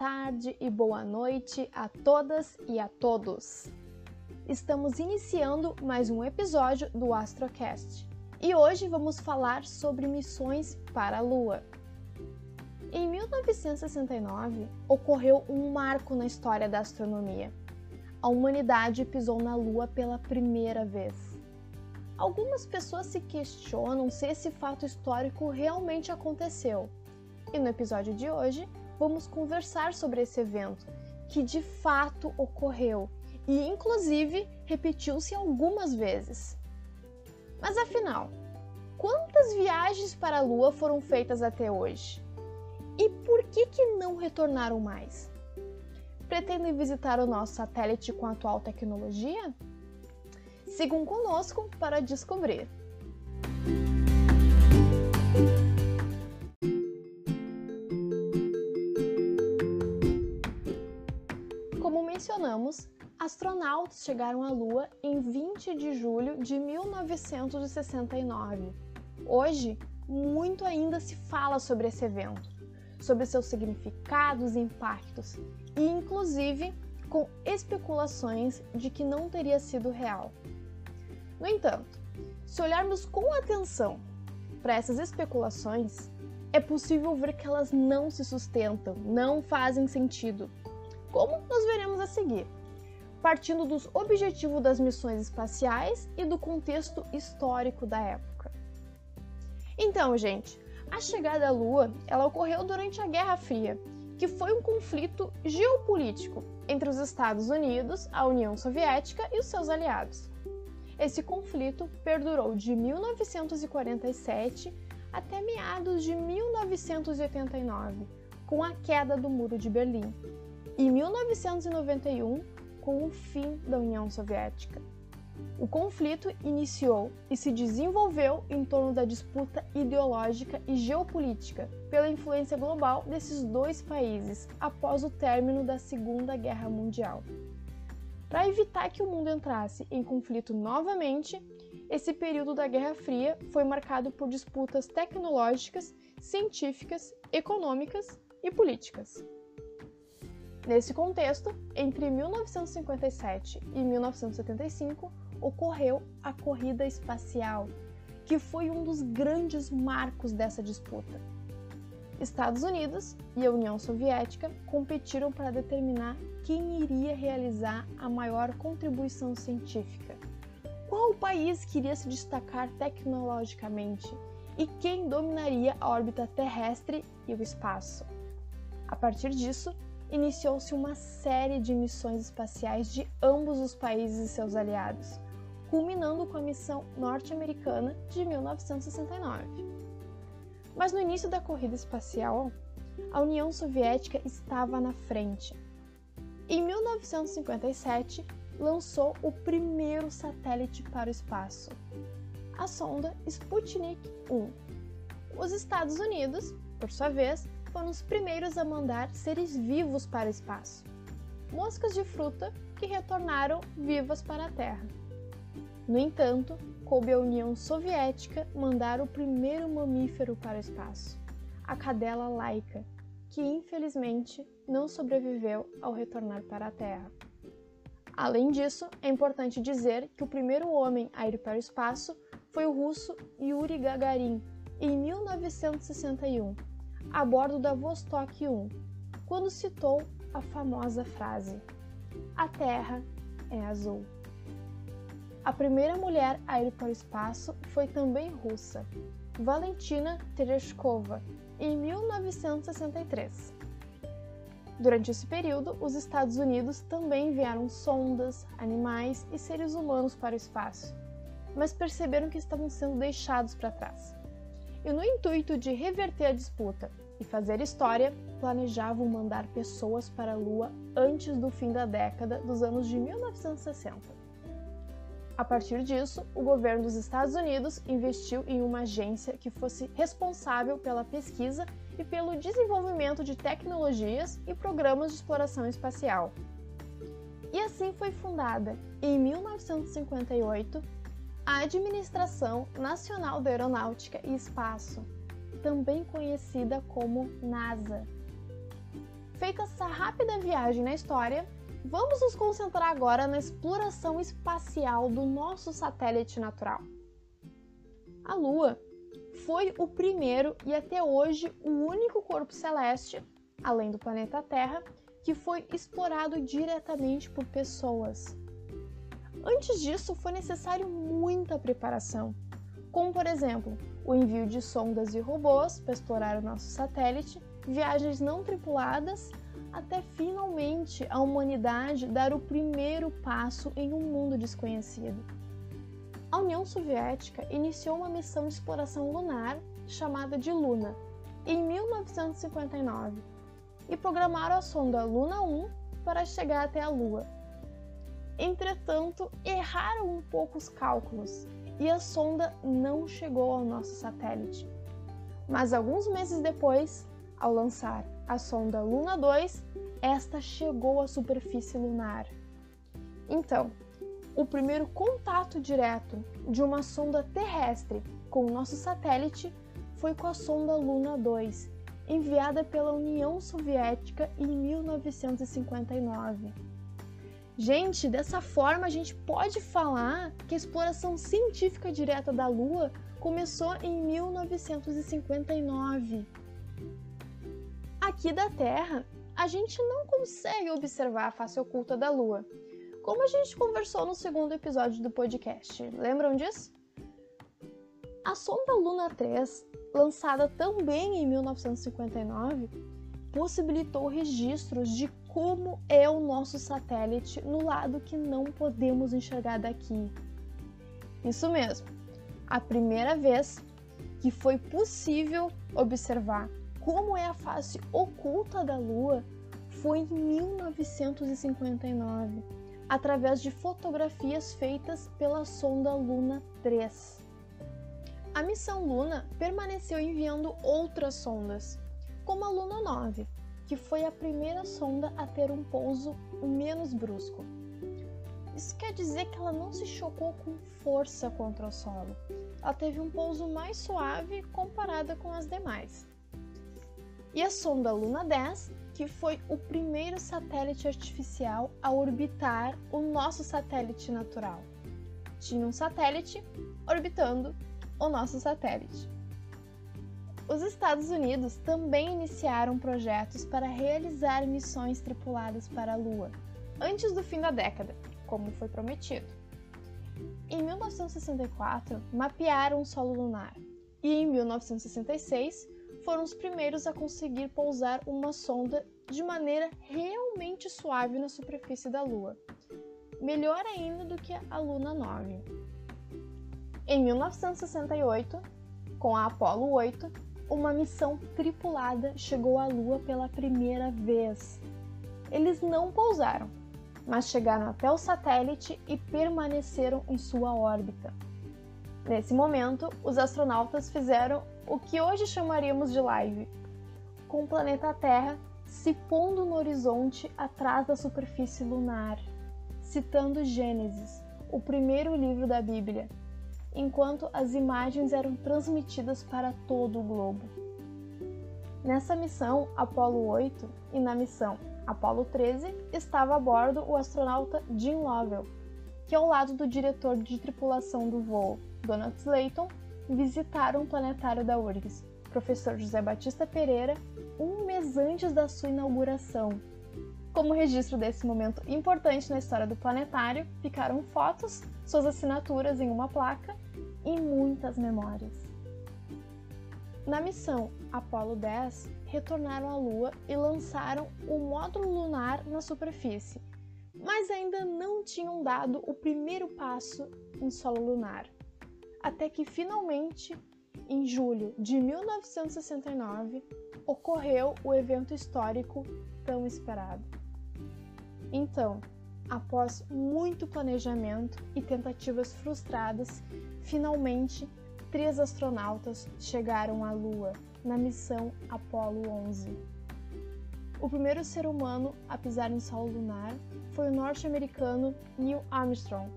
tarde e boa noite a todas e a todos. Estamos iniciando mais um episódio do Astrocast e hoje vamos falar sobre missões para a Lua. Em 1969, ocorreu um marco na história da astronomia. A humanidade pisou na Lua pela primeira vez. Algumas pessoas se questionam se esse fato histórico realmente aconteceu. E no episódio de hoje, vamos conversar sobre esse evento, que de fato ocorreu e, inclusive, repetiu-se algumas vezes. Mas afinal, quantas viagens para a Lua foram feitas até hoje? E por que, que não retornaram mais? Pretendem visitar o nosso satélite com a atual tecnologia? Sigam conosco para descobrir. Mencionamos, astronautas chegaram à Lua em 20 de julho de 1969. Hoje, muito ainda se fala sobre esse evento, sobre seus significados e impactos, e inclusive com especulações de que não teria sido real. No entanto, se olharmos com atenção para essas especulações, é possível ver que elas não se sustentam, não fazem sentido como nós veremos a seguir, partindo dos objetivos das missões espaciais e do contexto histórico da época. Então, gente, a chegada à Lua ela ocorreu durante a Guerra Fria, que foi um conflito geopolítico entre os Estados Unidos, a União Soviética e os seus aliados. Esse conflito perdurou de 1947 até meados de 1989, com a queda do Muro de Berlim, em 1991, com o fim da União Soviética. O conflito iniciou e se desenvolveu em torno da disputa ideológica e geopolítica pela influência global desses dois países após o término da Segunda Guerra Mundial. Para evitar que o mundo entrasse em conflito novamente, esse período da Guerra Fria foi marcado por disputas tecnológicas, científicas, econômicas e políticas. Nesse contexto, entre 1957 e 1975, ocorreu a corrida espacial, que foi um dos grandes marcos dessa disputa. Estados Unidos e a União Soviética competiram para determinar quem iria realizar a maior contribuição científica. Qual país queria se destacar tecnologicamente e quem dominaria a órbita terrestre e o espaço. A partir disso, iniciou-se uma série de missões espaciais de ambos os países e seus aliados, culminando com a missão norte-americana de 1969. Mas no início da corrida espacial, a União Soviética estava na frente. Em 1957, lançou o primeiro satélite para o espaço, a sonda Sputnik 1. Os Estados Unidos, por sua vez, foram os primeiros a mandar seres vivos para o espaço. Moscas de fruta que retornaram vivas para a Terra. No entanto, coube à União Soviética mandar o primeiro mamífero para o espaço, a cadela laica, que infelizmente não sobreviveu ao retornar para a Terra. Além disso, é importante dizer que o primeiro homem a ir para o espaço foi o russo Yuri Gagarin, em 1961, a bordo da Vostok 1, quando citou a famosa frase: A Terra é azul. A primeira mulher a ir para o espaço foi também russa, Valentina Tereshkova, em 1963. Durante esse período, os Estados Unidos também enviaram sondas, animais e seres humanos para o espaço, mas perceberam que estavam sendo deixados para trás e, no intuito de reverter a disputa e fazer história, planejavam mandar pessoas para a Lua antes do fim da década dos anos de 1960. A partir disso, o governo dos Estados Unidos investiu em uma agência que fosse responsável pela pesquisa e pelo desenvolvimento de tecnologias e programas de exploração espacial. E assim foi fundada, em 1958, a Administração Nacional da Aeronáutica e Espaço, também conhecida como NASA. Feita essa rápida viagem na história, vamos nos concentrar agora na exploração espacial do nosso satélite natural. A Lua foi o primeiro e até hoje o único corpo celeste, além do planeta Terra, que foi explorado diretamente por pessoas. Antes disso, foi necessário muita preparação, como por exemplo, o envio de sondas e robôs para explorar o nosso satélite, viagens não tripuladas, até finalmente a humanidade dar o primeiro passo em um mundo desconhecido. A União Soviética iniciou uma missão de exploração lunar chamada de Luna em 1959 e programaram a sonda Luna 1 para chegar até a Lua. Entretanto, erraram um pouco os cálculos e a sonda não chegou ao nosso satélite. Mas alguns meses depois, ao lançar a sonda Luna 2, esta chegou à superfície lunar. Então, o primeiro contato direto de uma sonda terrestre com o nosso satélite foi com a sonda Luna 2, enviada pela União Soviética em 1959. Gente, dessa forma a gente pode falar que a exploração científica direta da Lua começou em 1959. Aqui da Terra, a gente não consegue observar a face oculta da Lua, como a gente conversou no segundo episódio do podcast. Lembram disso? A sonda Luna 3, lançada também em 1959, possibilitou registros de como é o nosso satélite no lado que não podemos enxergar daqui. Isso mesmo, a primeira vez que foi possível observar como é a face oculta da Lua foi em 1959 através de fotografias feitas pela sonda Luna 3. A missão Luna permaneceu enviando outras sondas, como a Luna 9, que foi a primeira sonda a ter um pouso menos brusco. Isso quer dizer que ela não se chocou com força contra o solo. Ela teve um pouso mais suave comparada com as demais. E a sonda Luna 10 que foi o primeiro satélite artificial a orbitar o nosso satélite natural. Tinha um satélite orbitando o nosso satélite. Os Estados Unidos também iniciaram projetos para realizar missões tripuladas para a Lua, antes do fim da década, como foi prometido. Em 1964, mapearam o solo lunar e em 1966 foram os primeiros a conseguir pousar uma sonda de maneira realmente suave na superfície da Lua, melhor ainda do que a Luna 9. Em 1968, com a Apollo 8, uma missão tripulada chegou à Lua pela primeira vez. Eles não pousaram, mas chegaram até o satélite e permaneceram em sua órbita. Nesse momento, os astronautas fizeram o que hoje chamaríamos de live, com o planeta Terra se pondo no horizonte atrás da superfície lunar, citando Gênesis, o primeiro livro da Bíblia, enquanto as imagens eram transmitidas para todo o globo. Nessa missão Apollo 8 e na missão Apollo 13 estava a bordo o astronauta Jim Lovell, que ao lado do diretor de tripulação do voo, Donald Slayton, visitaram o planetário da URGS, professor José Batista Pereira, um mês antes da sua inauguração. Como registro desse momento importante na história do planetário, ficaram fotos, suas assinaturas em uma placa e muitas memórias. Na missão Apollo 10, retornaram à Lua e lançaram o módulo lunar na superfície, mas ainda não tinham dado o primeiro passo em solo lunar até que finalmente, em julho de 1969, ocorreu o evento histórico tão esperado. Então, após muito planejamento e tentativas frustradas, finalmente três astronautas chegaram à Lua na missão Apollo 11. O primeiro ser humano a pisar em solo lunar foi o norte-americano Neil Armstrong.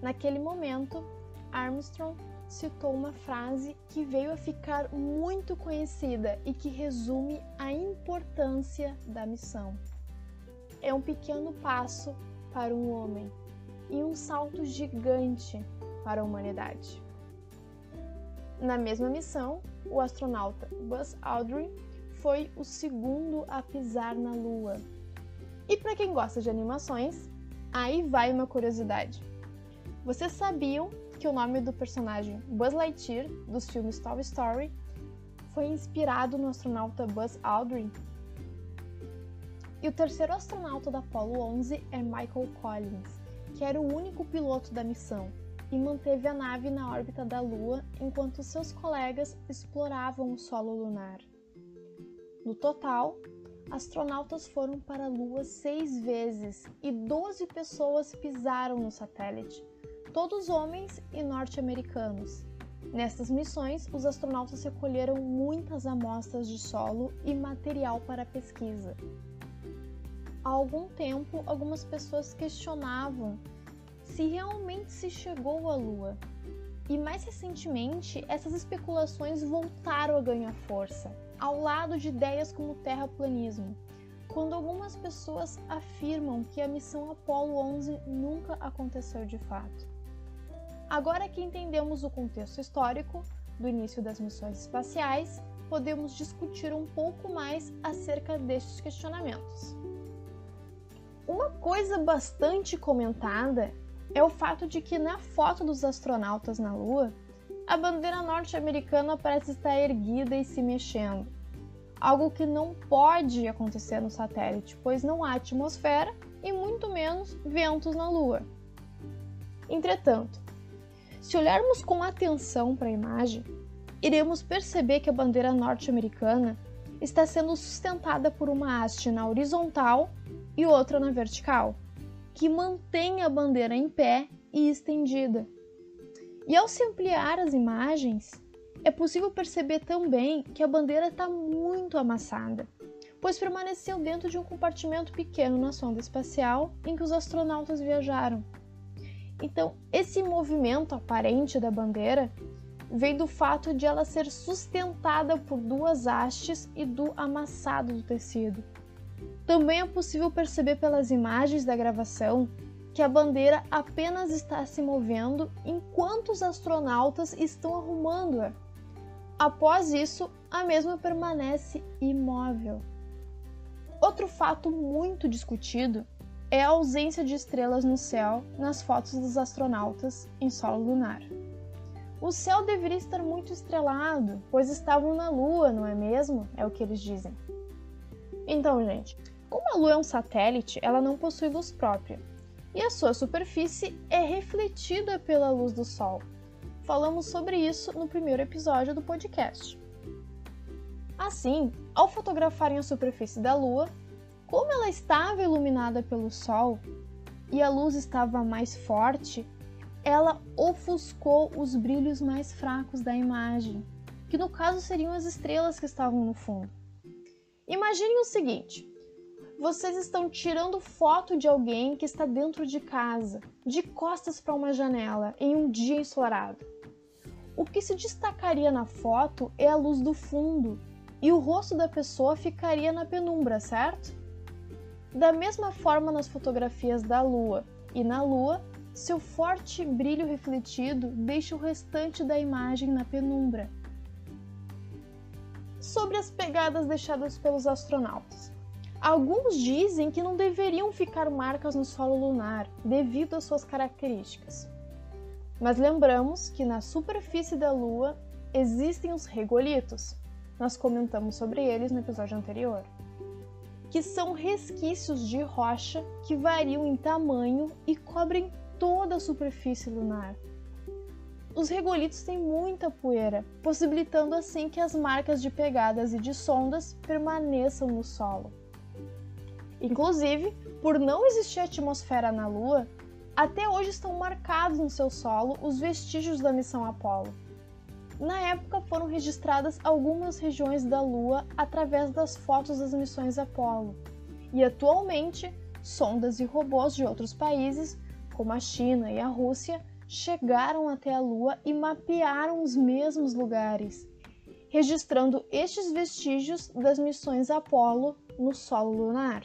Naquele momento, Armstrong citou uma frase que veio a ficar muito conhecida e que resume a importância da missão. É um pequeno passo para um homem e um salto gigante para a humanidade. Na mesma missão, o astronauta Buzz Aldrin foi o segundo a pisar na Lua. E para quem gosta de animações, aí vai uma curiosidade. Vocês sabiam que o nome do personagem Buzz Lightyear dos filmes Toy Story foi inspirado no astronauta Buzz Aldrin? E o terceiro astronauta da Apollo 11 é Michael Collins, que era o único piloto da missão e manteve a nave na órbita da Lua enquanto seus colegas exploravam o solo lunar. No total, astronautas foram para a Lua seis vezes e 12 pessoas pisaram no satélite, todos homens e norte-americanos. Nestas missões, os astronautas recolheram muitas amostras de solo e material para pesquisa. Há algum tempo, algumas pessoas questionavam se realmente se chegou à Lua. E mais recentemente, essas especulações voltaram a ganhar força ao lado de ideias como o terraplanismo, quando algumas pessoas afirmam que a missão Apollo 11 nunca aconteceu de fato. Agora que entendemos o contexto histórico do início das missões espaciais, podemos discutir um pouco mais acerca destes questionamentos. Uma coisa bastante comentada é o fato de que na foto dos astronautas na Lua, a bandeira norte-americana parece estar erguida e se mexendo. Algo que não pode acontecer no satélite, pois não há atmosfera e muito menos ventos na Lua. Entretanto, se olharmos com atenção para a imagem, iremos perceber que a bandeira norte-americana está sendo sustentada por uma haste na horizontal e outra na vertical, que mantém a bandeira em pé e estendida. E ao se ampliar as imagens, é possível perceber também que a bandeira está muito amassada, pois permaneceu dentro de um compartimento pequeno na sonda espacial em que os astronautas viajaram. Então, esse movimento aparente da bandeira vem do fato de ela ser sustentada por duas hastes e do amassado do tecido. Também é possível perceber pelas imagens da gravação que a bandeira apenas está se movendo enquanto os astronautas estão arrumando-a. Após isso, a mesma permanece imóvel. Outro fato muito discutido é a ausência de estrelas no céu nas fotos dos astronautas em solo lunar. O céu deveria estar muito estrelado, pois estavam na Lua, não é mesmo? É o que eles dizem. Então, gente, como a Lua é um satélite, ela não possui luz própria, e a sua superfície é refletida pela luz do Sol. Falamos sobre isso no primeiro episódio do podcast. Assim, ao fotografarem a superfície da Lua, como ela estava iluminada pelo Sol e a luz estava mais forte, ela ofuscou os brilhos mais fracos da imagem, que no caso seriam as estrelas que estavam no fundo. Imagine o seguinte: vocês estão tirando foto de alguém que está dentro de casa, de costas para uma janela, em um dia ensolarado. O que se destacaria na foto é a luz do fundo e o rosto da pessoa ficaria na penumbra, certo? Da mesma forma nas fotografias da Lua e na Lua, seu forte brilho refletido deixa o restante da imagem na penumbra. Sobre as pegadas deixadas pelos astronautas. Alguns dizem que não deveriam ficar marcas no solo lunar devido às suas características. Mas lembramos que na superfície da Lua existem os regolitos. Nós comentamos sobre eles no episódio anterior. Que são resquícios de rocha que variam em tamanho e cobrem toda a superfície lunar. Os regolitos têm muita poeira, possibilitando assim que as marcas de pegadas e de sondas permaneçam no solo. Inclusive, por não existir atmosfera na Lua, até hoje estão marcados no seu solo os vestígios da missão Apollo. Na época foram registradas algumas regiões da Lua através das fotos das missões Apollo, e atualmente sondas e robôs de outros países como a China e a Rússia, chegaram até a Lua e mapearam os mesmos lugares, registrando estes vestígios das missões Apollo no solo lunar.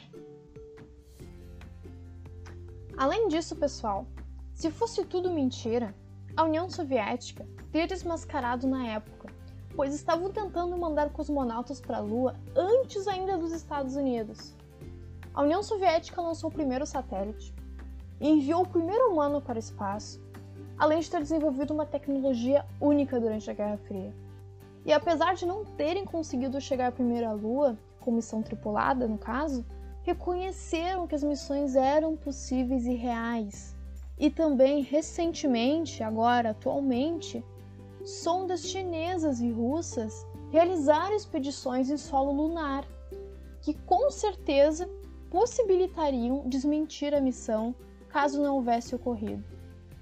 Além disso, pessoal, se fosse tudo mentira, a União Soviética teria desmascarado na época, pois estavam tentando mandar cosmonautas para a Lua antes ainda dos Estados Unidos. A União Soviética lançou o primeiro satélite enviou o primeiro humano para o espaço, além de ter desenvolvido uma tecnologia única durante a Guerra Fria. E apesar de não terem conseguido chegar primeiro à Lua, com missão tripulada no caso, reconheceram que as missões eram possíveis e reais. E também, recentemente, agora, atualmente, sondas chinesas e russas realizaram expedições em solo lunar, que com certeza possibilitariam desmentir a missão caso não houvesse ocorrido.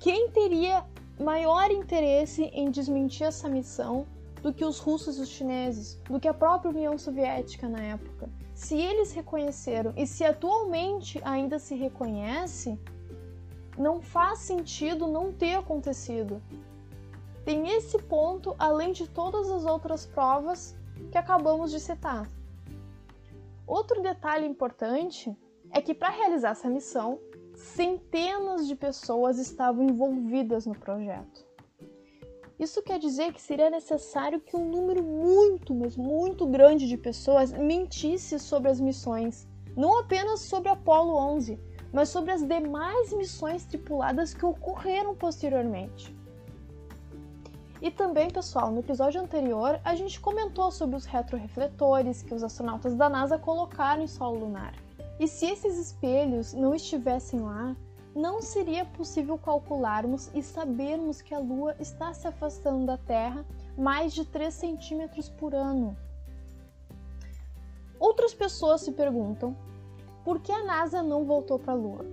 Quem teria maior interesse em desmentir essa missão do que os russos e os chineses, do que a própria União Soviética na época? Se eles reconheceram e se atualmente ainda se reconhece, não faz sentido não ter acontecido. Tem esse ponto, além de todas as outras provas que acabamos de citar. Outro detalhe importante é que para realizar essa missão, centenas de pessoas estavam envolvidas no projeto. Isso quer dizer que seria necessário que um número muito, mas muito grande de pessoas mentisse sobre as missões, não apenas sobre Apollo 11, mas sobre as demais missões tripuladas que ocorreram posteriormente. E também, pessoal, no episódio anterior a gente comentou sobre os retrorefletores que os astronautas da NASA colocaram em solo lunar. E se esses espelhos não estivessem lá, não seria possível calcularmos e sabermos que a Lua está se afastando da Terra mais de 3 centímetros por ano. Outras pessoas se perguntam por que a NASA não voltou para a Lua.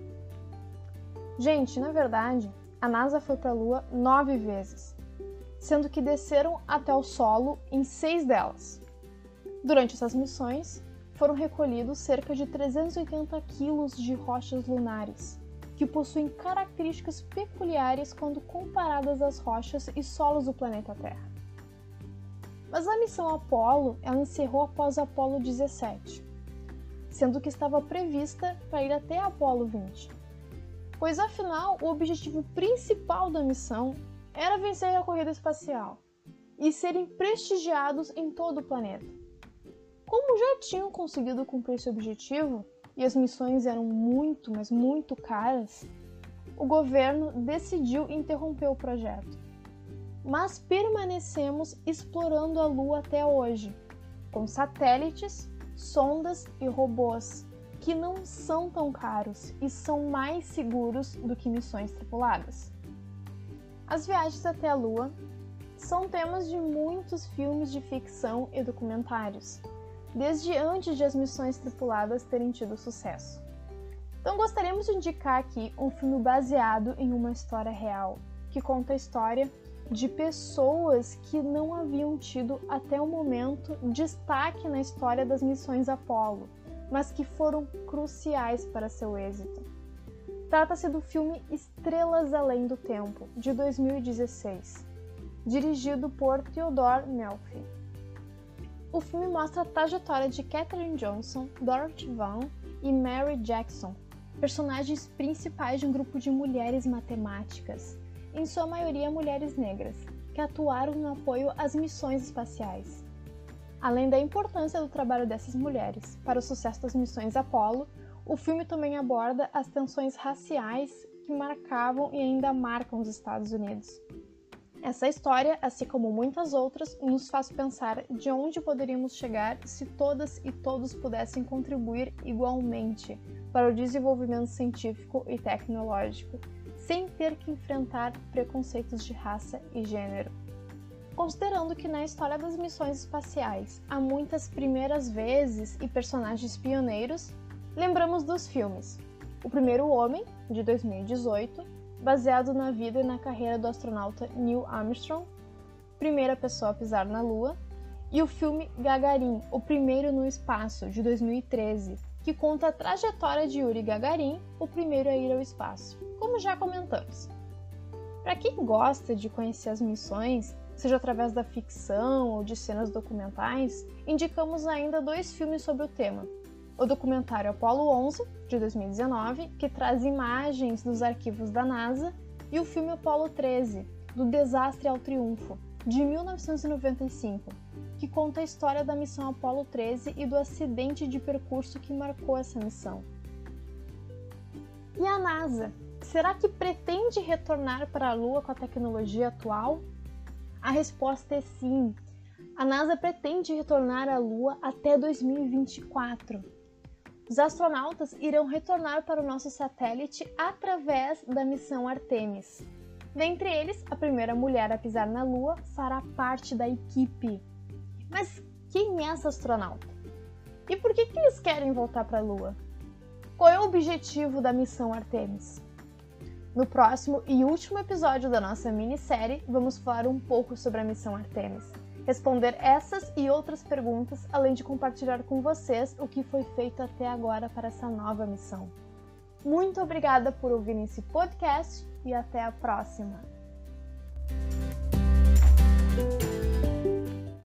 Gente, na verdade, a NASA foi para a Lua nove vezes, sendo que desceram até o solo em seis delas. Durante essas missões, foram recolhidos cerca de 380 quilos de rochas lunares, que possuem características peculiares quando comparadas às rochas e solos do planeta Terra. Mas a missão Apollo ela encerrou após Apollo 17, sendo que estava prevista para ir até Apollo 20. Pois afinal, o objetivo principal da missão era vencer a corrida espacial e serem prestigiados em todo o planeta. Como já tinham conseguido cumprir esse objetivo, e as missões eram muito, mas muito caras, o governo decidiu interromper o projeto. Mas permanecemos explorando a Lua até hoje, com satélites, sondas e robôs, que não são tão caros e são mais seguros do que missões tripuladas. As viagens até a Lua são temas de muitos filmes de ficção e documentários, desde antes de as missões tripuladas terem tido sucesso. Então gostaríamos de indicar aqui um filme baseado em uma história real, que conta a história de pessoas que não haviam tido até o momento destaque na história das missões Apollo, mas que foram cruciais para seu êxito. Trata-se do filme Estrelas Além do Tempo, de 2016, dirigido por Theodore Melfi. O filme mostra a trajetória de Katherine Johnson, Dorothy Vaughan e Mary Jackson, personagens principais de um grupo de mulheres matemáticas, em sua maioria mulheres negras, que atuaram no apoio às missões espaciais. Além da importância do trabalho dessas mulheres para o sucesso das missões Apollo, o filme também aborda as tensões raciais que marcavam e ainda marcam os Estados Unidos. Essa história, assim como muitas outras, nos faz pensar de onde poderíamos chegar se todas e todos pudessem contribuir igualmente para o desenvolvimento científico e tecnológico, sem ter que enfrentar preconceitos de raça e gênero. Considerando que na história das missões espaciais há muitas primeiras vezes e personagens pioneiros, lembramos dos filmes O Primeiro Homem, de 2018, baseado na vida e na carreira do astronauta Neil Armstrong, primeira pessoa a pisar na Lua, e o filme Gagarin, o primeiro no espaço, de 2013, que conta a trajetória de Yuri Gagarin, o primeiro a ir ao espaço, como já comentamos. Para quem gosta de conhecer as missões, seja através da ficção ou de cenas documentais, indicamos ainda dois filmes sobre o tema. O documentário Apollo 11, de 2019, que traz imagens dos arquivos da NASA, e o filme Apollo 13, do Desastre ao Triunfo, de 1995, que conta a história da missão Apollo 13 e do acidente de percurso que marcou essa missão. E a NASA? Será que pretende retornar para a Lua com a tecnologia atual? A resposta é sim. A NASA pretende retornar à Lua até 2024. Os astronautas irão retornar para o nosso satélite através da missão Artemis. Dentre eles, a primeira mulher a pisar na Lua fará parte da equipe. Mas quem é essa astronauta? E por que, que eles querem voltar para a Lua? Qual é o objetivo da missão Artemis? No próximo e último episódio da nossa minissérie, vamos falar um pouco sobre a missão Artemis, responder essas e outras perguntas, além de compartilhar com vocês o que foi feito até agora para essa nova missão. Muito obrigada por ouvir esse podcast e até a próxima!